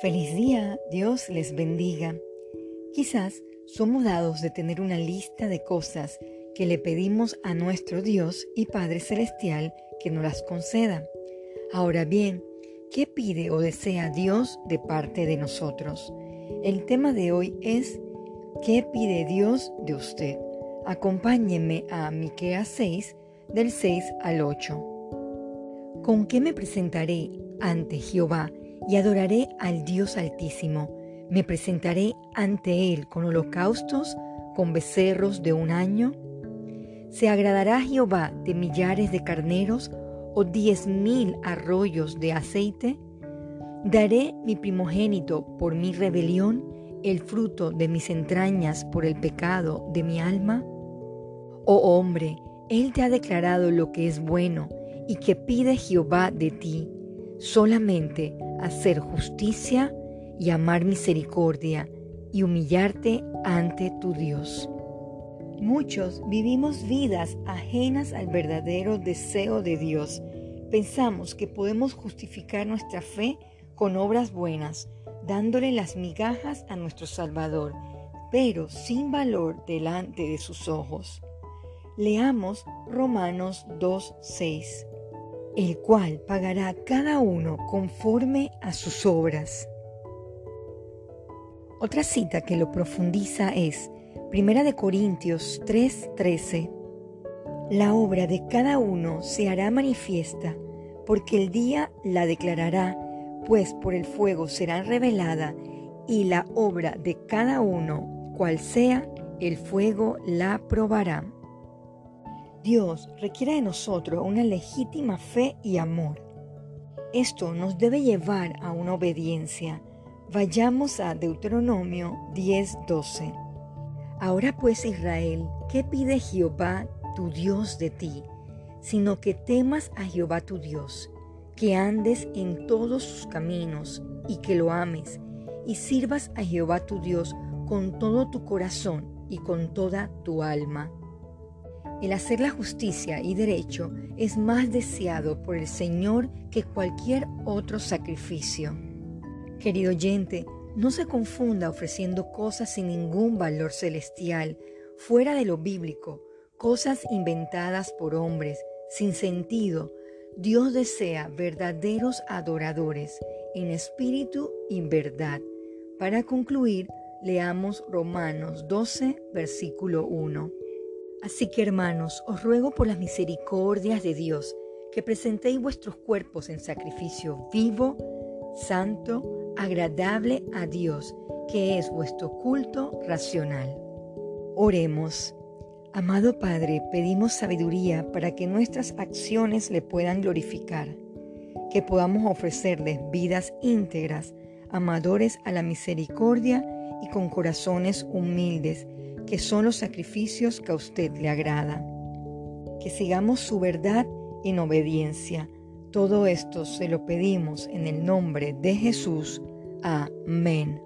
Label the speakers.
Speaker 1: Feliz día, Dios les bendiga. Quizás somos dados de tener una lista de cosas que le pedimos a nuestro Dios y Padre Celestial que nos las conceda. Ahora bien, ¿qué pide o desea Dios de parte de nosotros? El tema de hoy es ¿qué pide Dios de usted? Acompáñeme a Miqueas 6 del 6 al 8. ¿Con qué me presentaré ante Jehová? Y adoraré al Dios Altísimo. Me presentaré ante Él con holocaustos, con becerros de un año. ¿Se agradará Jehová de millares de carneros o diez mil arroyos de aceite? ¿Daré mi primogénito por mi rebelión, el fruto de mis entrañas por el pecado de mi alma? Oh hombre, Él te ha declarado lo que es bueno y que pide Jehová de ti solamente hacer justicia y amar misericordia y humillarte ante tu Dios. Muchos vivimos vidas ajenas al verdadero deseo de Dios. Pensamos que podemos justificar nuestra fe con obras buenas, dándole las migajas a nuestro Salvador, pero sin valor delante de sus ojos. Leamos Romanos 2.6 el cual pagará cada uno conforme a sus obras. Otra cita que lo profundiza es Primera de Corintios 3:13. La obra de cada uno se hará manifiesta, porque el día la declarará, pues por el fuego será revelada, y la obra de cada uno, cual sea, el fuego la probará. Dios requiere de nosotros una legítima fe y amor. Esto nos debe llevar a una obediencia. Vayamos a Deuteronomio 10:12. Ahora pues Israel, ¿qué pide Jehová tu Dios de ti? Sino que temas a Jehová tu Dios, que andes en todos sus caminos y que lo ames, y sirvas a Jehová tu Dios con todo tu corazón y con toda tu alma el hacer la justicia y derecho es más deseado por el Señor que cualquier otro sacrificio. Querido oyente, no se confunda ofreciendo cosas sin ningún valor celestial, fuera de lo bíblico, cosas inventadas por hombres, sin sentido. Dios desea verdaderos adoradores, en espíritu y verdad. Para concluir, leamos Romanos 12, versículo 1. Así que hermanos, os ruego por las misericordias de Dios que presentéis vuestros cuerpos en sacrificio vivo, santo, agradable a Dios, que es vuestro culto racional. Oremos. Amado Padre, pedimos sabiduría para que nuestras acciones le puedan glorificar, que podamos ofrecerles vidas íntegras, amadores a la misericordia y con corazones humildes que son los sacrificios que a usted le agrada. Que sigamos su verdad en obediencia. Todo esto se lo pedimos en el nombre de Jesús. Amén.